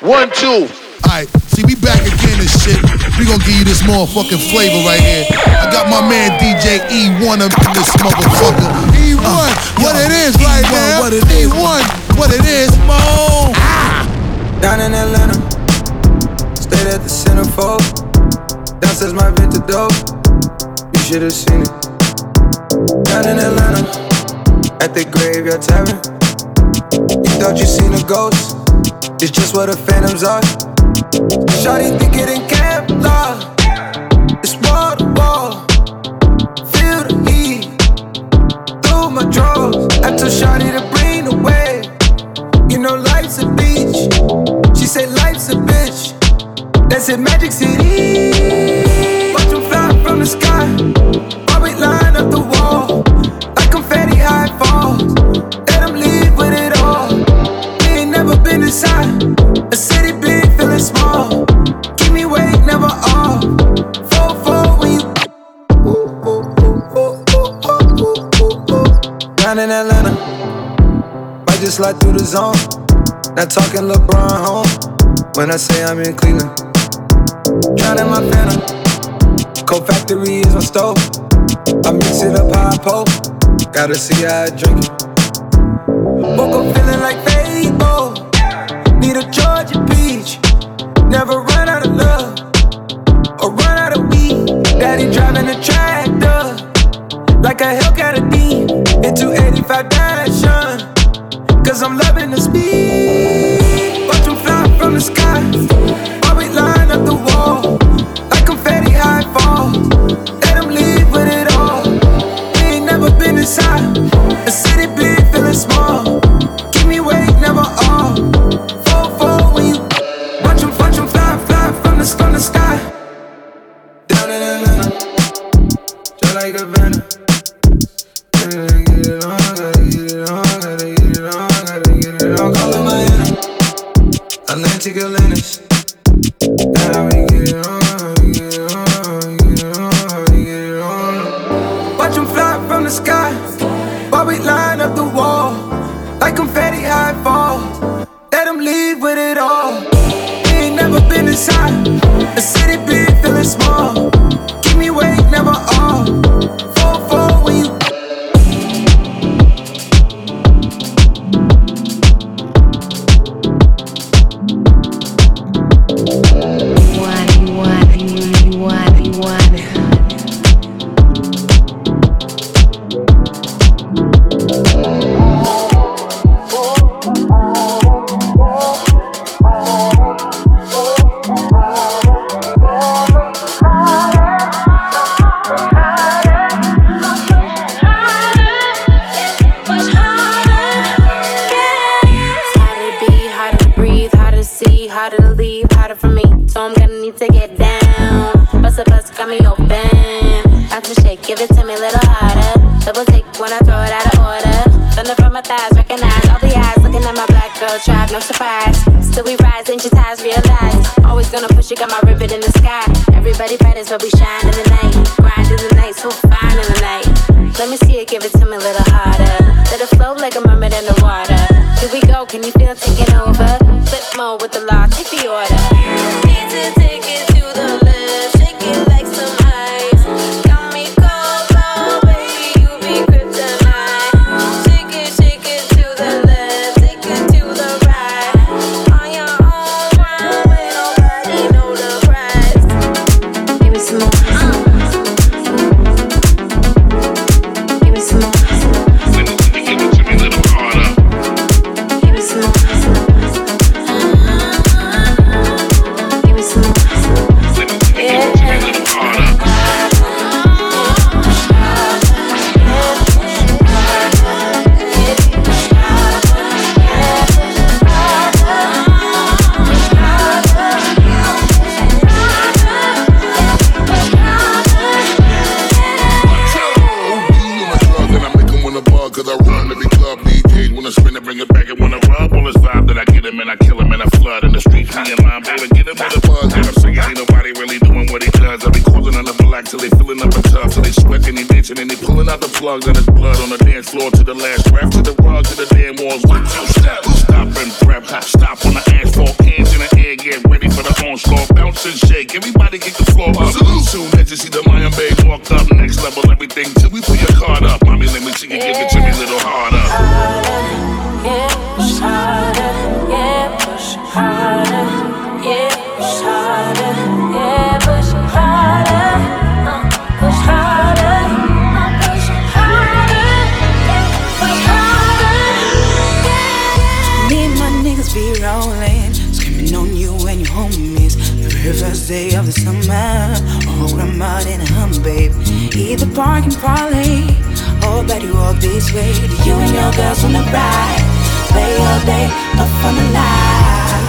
One, two. Alright, see, we back again and shit. We gonna give you this motherfucking flavor right here. I got my man DJ E1 up in this motherfucker. E1, uh, what yo, it is E1, right now. What it is. E1, what it is. Mo. Ah. Down in Atlanta, stayed at the centerfold. Downstairs my vintage dope. You should have seen it. Down in Atlanta, at the graveyard tavern. You thought you seen a ghost. It's just what the phantoms are. Shawty think it in Kevlar. It's Down in Atlanta, might just slide through the zone. Not talking LeBron home when I say I'm in Cleveland. Drowning my phantom. Cold factory is my stove. I mix it up high pole. Gotta see how I drink it. Woke up feeling like Fable. Need a Georgia peach. Never run out of love or run out of weed. Daddy driving a tractor like a Hellcat a D Cause I'm loving the speed. Watch them fly from the sky. While we line up the wall. Like a confetti high fall. Let them leave with it all. We ain't never been inside. A city big, feeling small. Get it on. Call it Miami, Atlantic Atlantis. Me open. Bounce and shake, give it to me a little harder. Double take when I throw it out of order. Thunder from my thighs, recognize all the eyes looking at my black girl tribe, no surprise. Still we rise, your ties realize. Always gonna push you, got my ribbon in the sky. Everybody betters, but we shine in the night. Grind in the night, so fine in the night. Let me see it, give it to me a little harder. Let it flow like a mermaid in the water. Here we go, can you feel it taking over? and they pulling out the plug and there's blood on the dance floor to the last rap to the rug to the damn walls. What you step? Stop and prep. Stop on the asphalt. Hands in the air. Get ready for the onslaught. Bounce and shake. Everybody get the floor up. Salute. Soon as you see the Miami babe walk up. Next level everything till we put your card up. Mommy, let me see you give it to the summer or I'm out in a hum, babe. Either park and parlay or oh, better walk this way. Do you and your girls on the ride? Play all day up on the line.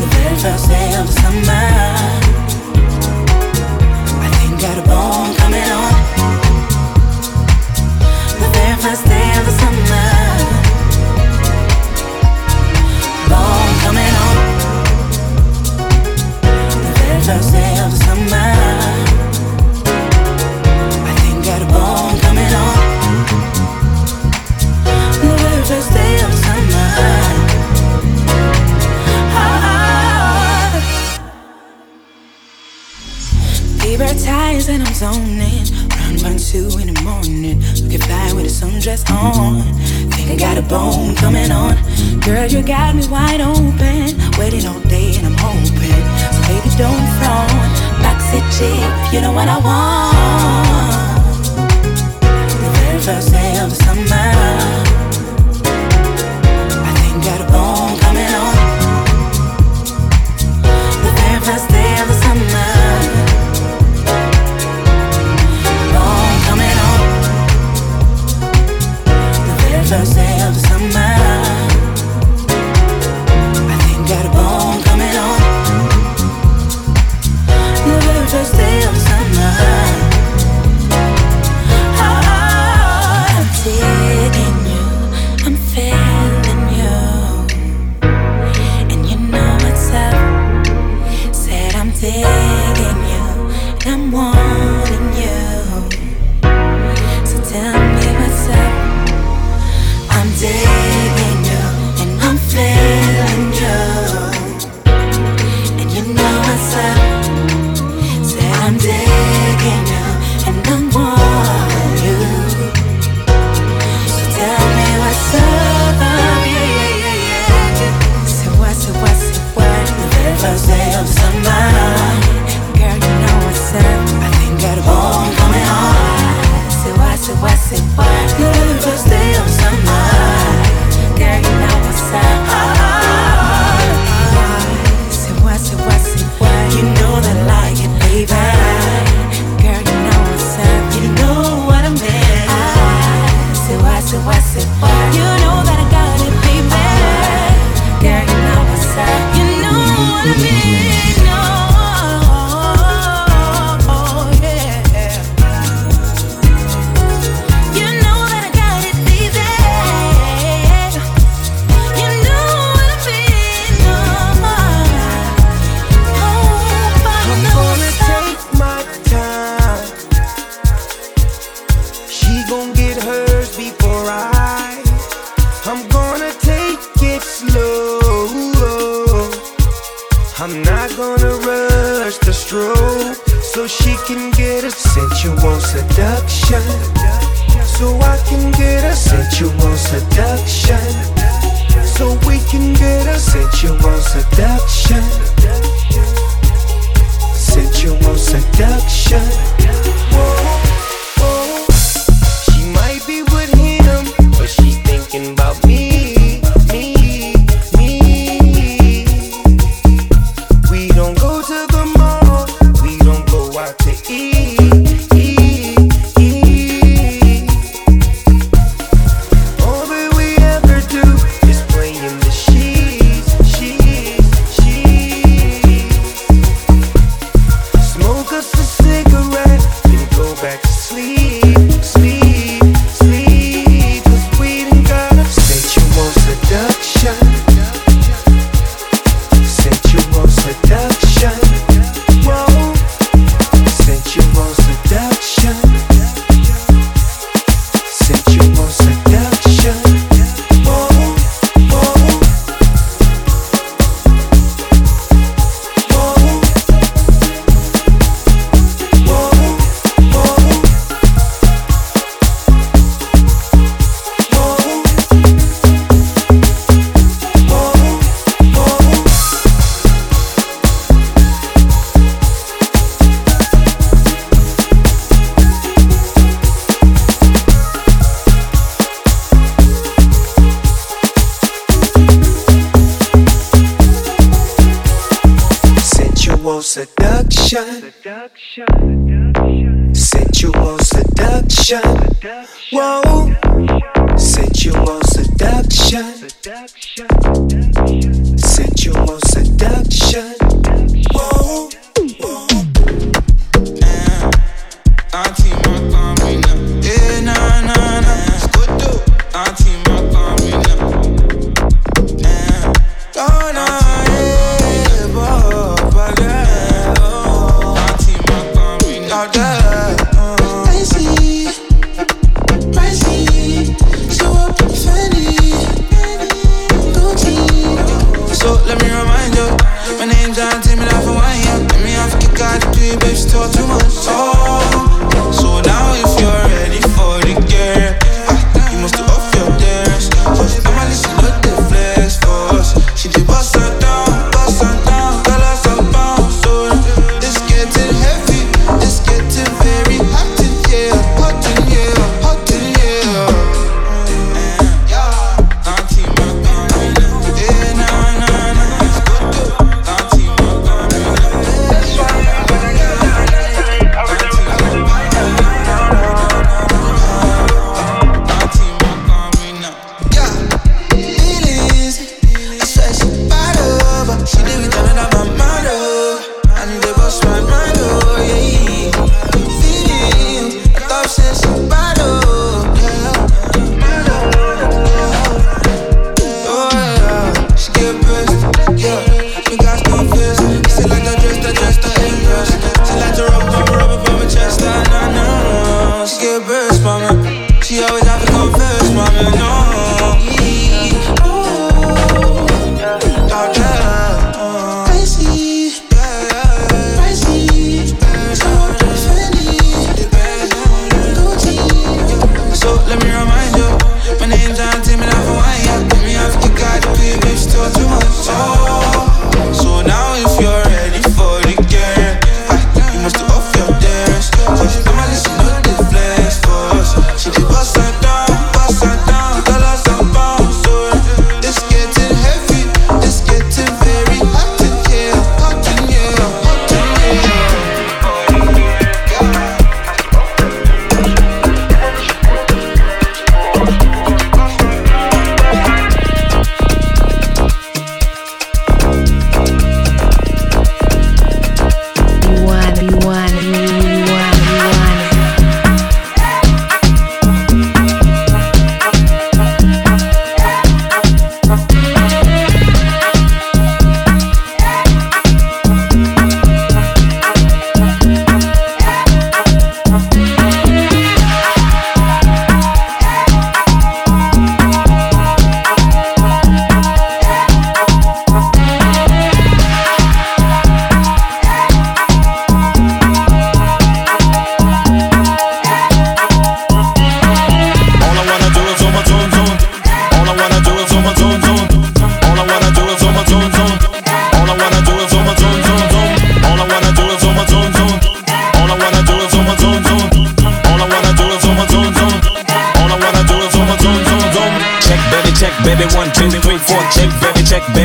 The very first day of the summer. I think got a bone coming on. The very first day of the summer. ourselves somehow. I think got a bone coming on. Nerves ourselves somehow. Ah. Libertized and I'm zoning. Round one, two in the morning. Looking fly with a sundress on. Think I got a bone coming on. Girl, you got me wide open. Waiting all day and I'm hoping don't frown. Backseat cheap, you know what I want. The very first day of summer. first day of December. Girl, you know what's up. I think that I'm coming home. Say, what? say, what? say, what? you won't set down seduction. Sensual seduction. Whoa. Sensual seduction. Sensual seduction.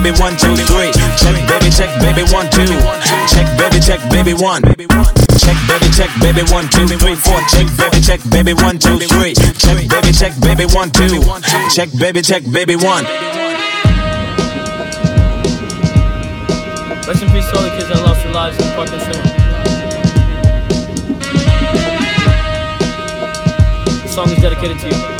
Baby one two three. Check baby check baby one. Check baby check baby one two three four. Check baby check baby one two three. Check baby check baby one two. Check baby check baby one. Rest in peace to all the kids that lost their lives in the fucking cinema. This song is dedicated to you.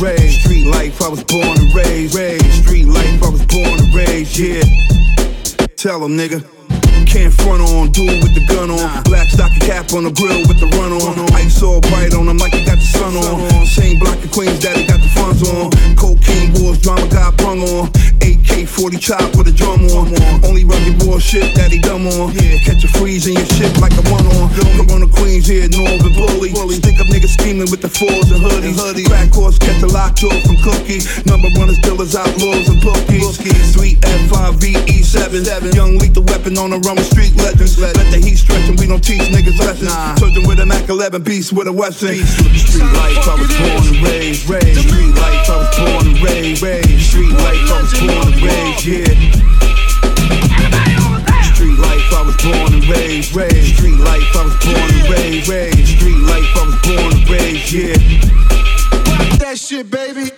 Raised. Street life, I was born and raised, raised. Street life, I was born and raised, yeah. Tell Tell 'em, nigga. Can't front on, do it with the gun on. Black stocking cap on the grill with the run on. Ice all bright on him like he got the sun on. Same block of Queens that got the funds on. Cocaine wars, drama got brung on. AK 40 chop with a drum on. Only rugged war shit that he dumb on. Catch a freeze in your shit like a one on. Come on the Queens here, Northern Bully. Stick up niggas scheming with the fours and hoodies. Crack horse catch a locked door from Cookie. Number runners, dealers, outlaws, and bookies. Sweet F5VE7. Young lethal weapon on the run with street legends. Let the heat stretch and we don't teach niggas lessons. Surgeon with a Mac 11 beast with a Western. Street life, I was born and raised, raised. Street life, I was born and raised, raised. Street life, I was born and raised, yeah. Street life, I was born and raised, raised. Street life, I was born and raised, raised. Street life, I was born and raised, yeah. That shit, baby.